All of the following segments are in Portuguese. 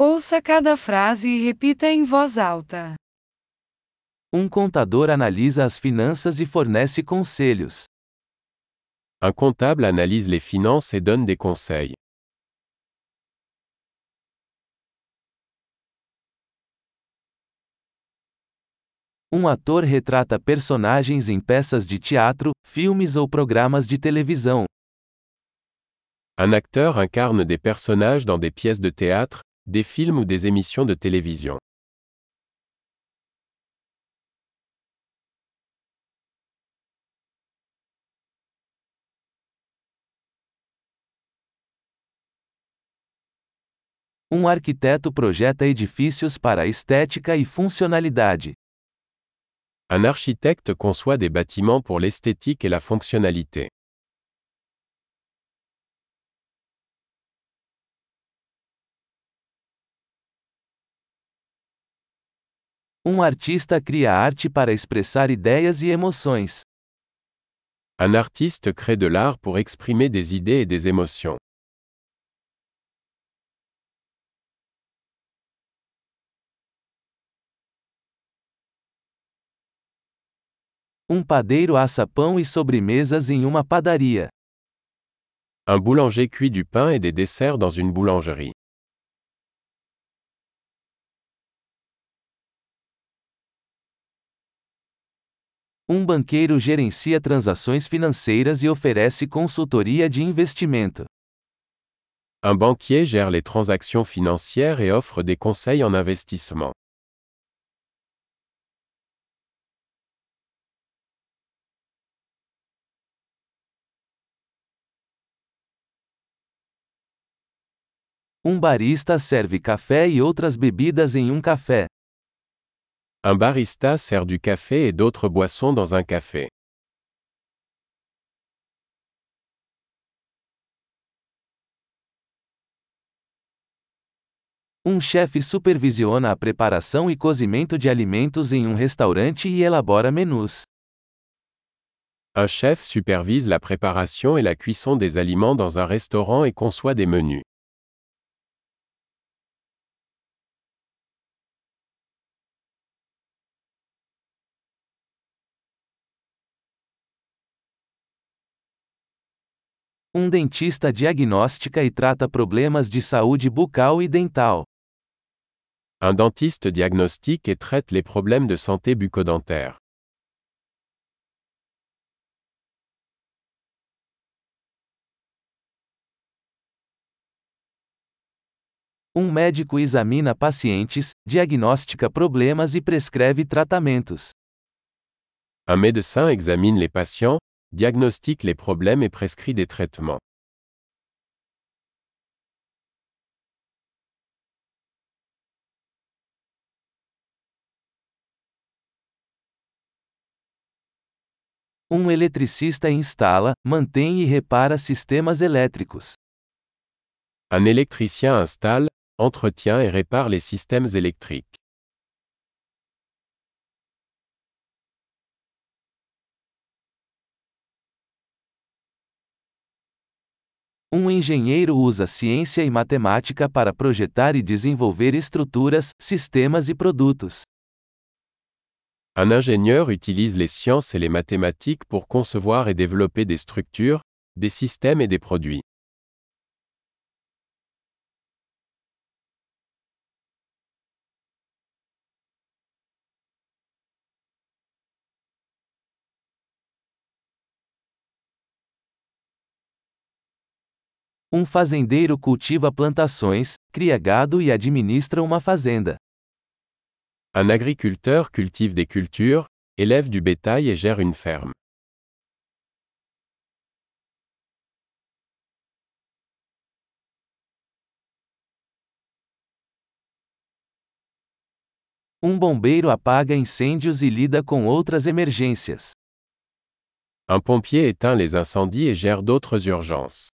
Ouça cada frase e repita em voz alta. Um contador analisa as finanças e fornece conselhos. Un comptable analyse les finances et donne des conseils. Um ator retrata personagens em peças de teatro, filmes ou programas de televisão. Un acteur incarne des personnages dans des pièces de théâtre, des films ou des émissions de télévision. Um arquiteto projeta edifícios para estética e funcionalidade. Un architecte conçoit des bâtiments pour l'esthétique et la fonctionnalité. Um artista cria arte para expressar ideias e emoções. Un artiste crée de l'art pour exprimer des idées et des émotions. Um padeiro assa pão e sobremesas em uma padaria. Un boulanger cuit du pain et des desserts dans une boulangerie. Um banqueiro gerencia transações financeiras e oferece consultoria de investimento. Un banquier gère les transactions financières et offre des conseils en investissement. Um barista serve café e outras bebidas em um café. Un barista sert du café et d'autres boissons dans un café. Um chefe supervisiona a preparação e cozimento de alimentos em um restaurante e elabora menus. Un chef supervise la préparation et la cuisson des aliments dans un restaurant et conçoit des menus. Um dentista diagnostica e trata problemas de saúde bucal e dental. Un dentiste diagnostique et traite les problèmes de santé bucco-dentaire. Um médico examina pacientes, diagnostica problemas e prescreve tratamentos. Un médecin examine les patients, diagnostique les problèmes et prescrit des traitements. Um eletricista instala, mantém e repara sistemas elétricos. Un électricien installe, entretient et répare les systèmes électriques. Um engenheiro usa ciência e matemática para projetar e desenvolver estruturas, sistemas e produtos. Un ingénieur utilise les sciences et les mathématiques pour concevoir et développer des structures, des systèmes et des produits. Um fazendeiro cultiva plantações, cria gado e administra uma fazenda. Un agriculteur cultive des cultures, élève du bétail et gère une ferme. Um bombeiro apaga incêndios e lida com outras emergências. Un pompier éteint les incendies et gère d'autres urgences.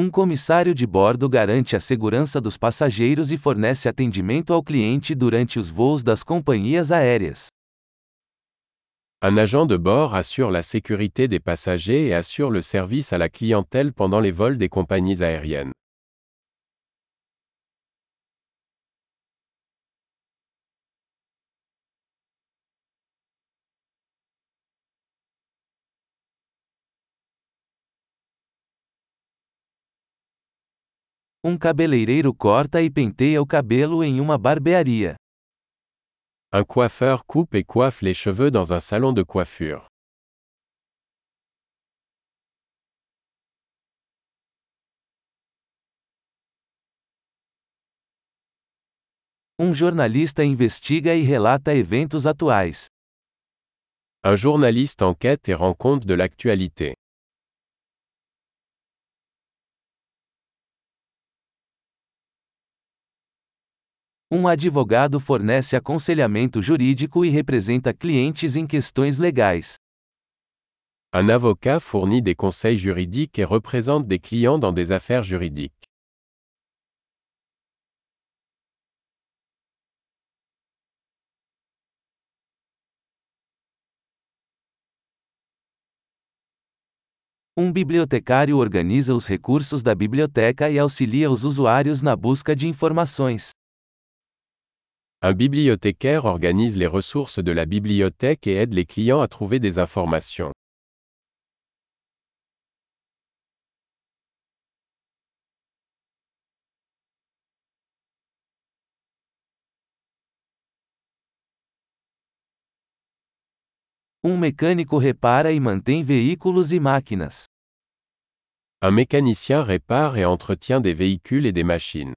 Um comissário de bordo garante a segurança dos passageiros e fornece atendimento ao cliente durante os voos das companhias aéreas. Un agent de bord assure la sécurité des passagers et assure le service à la clientèle pendant les vols des compagnies aériennes. Um cabeleireiro corta e penteia o cabelo em uma barbearia. Un coiffeur coupe et coiffe les cheveux dans un salon de coiffure. Um jornalista investiga e relata eventos atuais. Un journaliste enquête et rend compte de l'actualité. Um advogado fornece aconselhamento jurídico e representa clientes em questões legais. Un avocat fournit des conseils juridiques et représente des clients dans des affaires juridiques. Um bibliotecário organiza os recursos da biblioteca e auxilia os usuários na busca de informações. Un bibliothécaire organise les ressources de la bibliothèque et aide les clients à trouver des informations. Um mecânico repara e mantém veículos e máquinas. Un mécanicien répare et entretient des véhicules et des machines.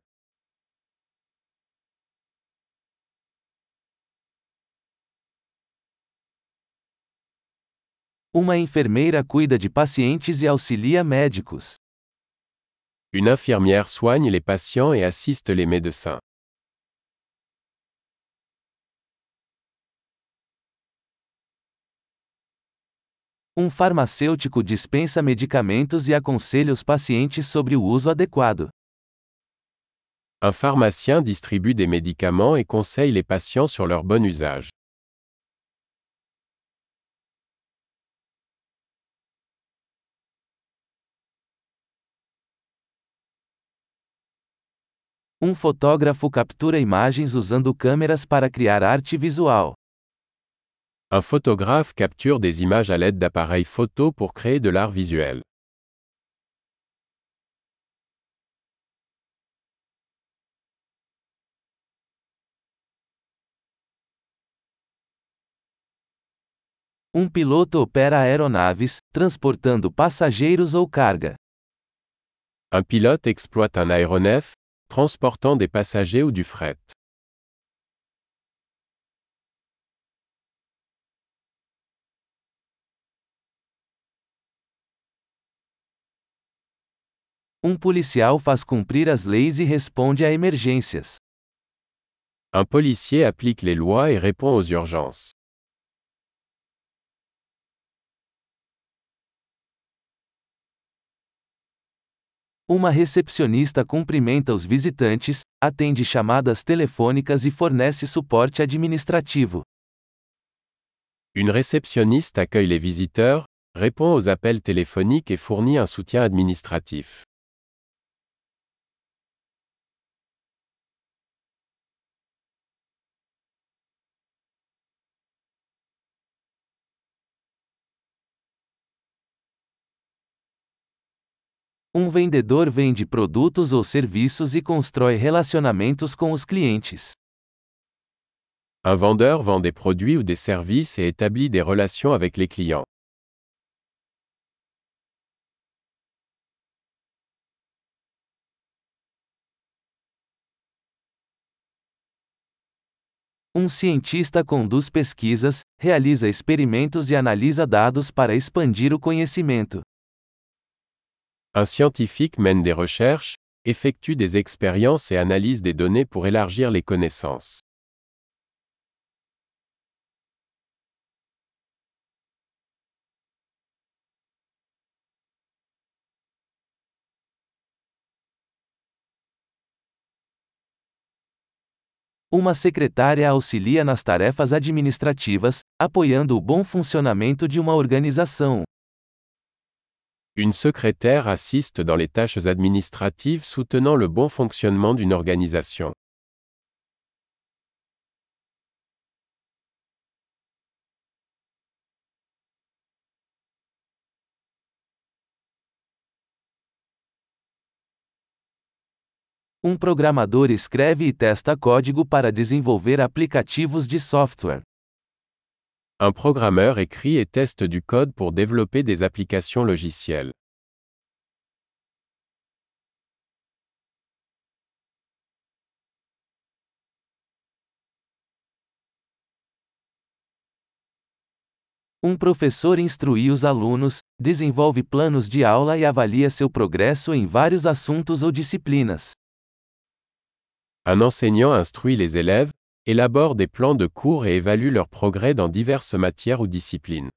Uma enfermeira cuida de pacientes e auxilia médicos. Une infirmière soigne les patients et assiste les médecins. Um farmacêutico dispensa medicamentos e aconselha os pacientes sobre o uso adequado. Un pharmacien distribue des médicaments et conseille les patients sur leur bon usage. Um fotógrafo captura imagens usando câmeras para criar arte visual. Un photographe capture des images à l'aide d'appareils photo pour créer de l'art visuel. Um piloto opera aeronaves, transportando passageiros ou carga. Un pilote exploite un aéronef, transportant des passagers ou du fret. Um policial faz cumprir as leis e responde a emergências. Un policier applique les lois et répond aux urgences. Uma recepcionista cumprimenta os visitantes, atende chamadas telefônicas e fornece suporte administrativo. Une réceptionniste accueille les visiteurs, répond aux appels téléphoniques et fournit un soutien administratif. Um vendedor vende produtos ou serviços e constrói relacionamentos com os clientes. Un vendeur vend des produits ou des services et établit des relations avec les clients. Um cientista conduz pesquisas, realiza experimentos e analisa dados para expandir o conhecimento. Un scientifique mène des recherches, effectue des expériences et analyse des données pour élargir les connaissances. Uma secretária auxilia nas tarefas administrativas, apoiando o bom funcionamento de uma organização. Une secrétaire assiste dans les tâches administratives soutenant le bon fonctionnement d'une organisation. Um programador escreve e testa código para desenvolver aplicativos de software. Un programmeur écrit et teste du code pour développer des applications logicielles. Um professor instrui os alunos, desenvolve planos de aula e avalia seu progresso em vários assuntos ou disciplinas. Un enseignant instruit les élèves, élabore des plans de cours et évalue leur progrès dans diverses matières ou disciplines.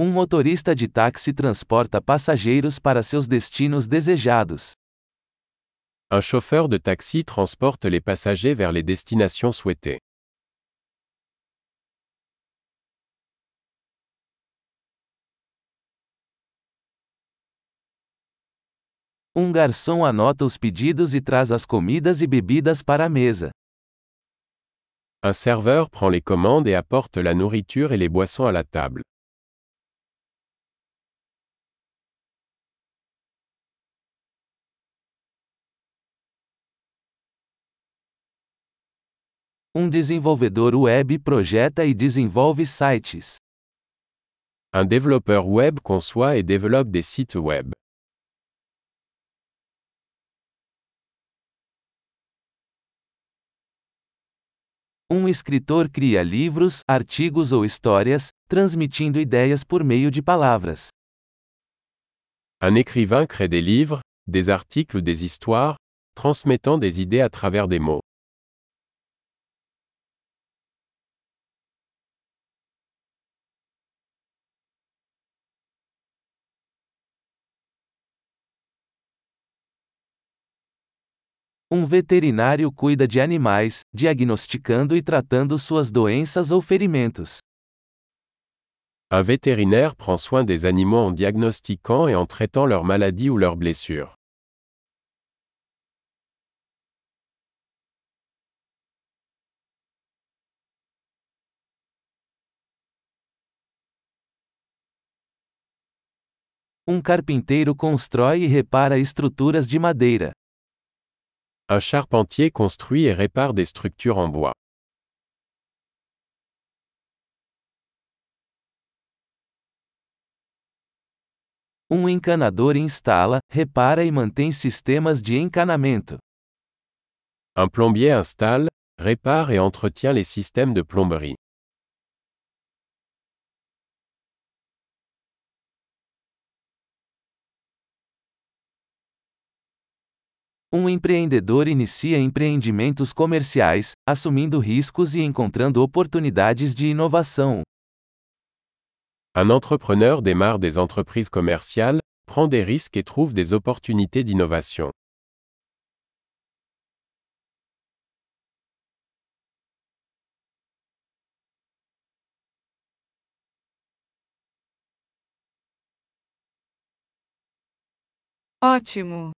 Um motorista de táxi transporta passageiros para seus destinos desejados. Un chauffeur de taxi transporte les passagers vers les destinations souhaitées. Um garçom anota os pedidos e traz as comidas e bebidas para a mesa. Un serveur prend les commandes et apporte la nourriture et les boissons à la table. Um desenvolvedor web projeta e desenvolve sites. Un développeur web conçoit et développe des sites web. Um escritor cria livros, artigos ou histórias, transmitindo ideias por meio de palavras. Un écrivain crée des livres, des articles ou des histoires, transmettant des idées à travers des mots. Um veterinário cuida de animais, diagnosticando e tratando suas doenças ou ferimentos. Un vétérinaire prend soin des animaux en diagnostiquant et en traitant leurs maladies ou leurs blessures. Um carpinteiro constrói e repara estruturas de madeira. Un charpentier construit et répare des structures en bois. Um encanador instala, repara e mantém sistemas de encanamento. Un plombier installe, répare et entretient les systèmes de plomberie. Um empreendedor inicia empreendimentos comerciais, assumindo riscos e encontrando oportunidades de inovação. Un entrepreneur démarre des entreprises commerciales, prend des risques et trouve des opportunités d'innovation. Ótimo!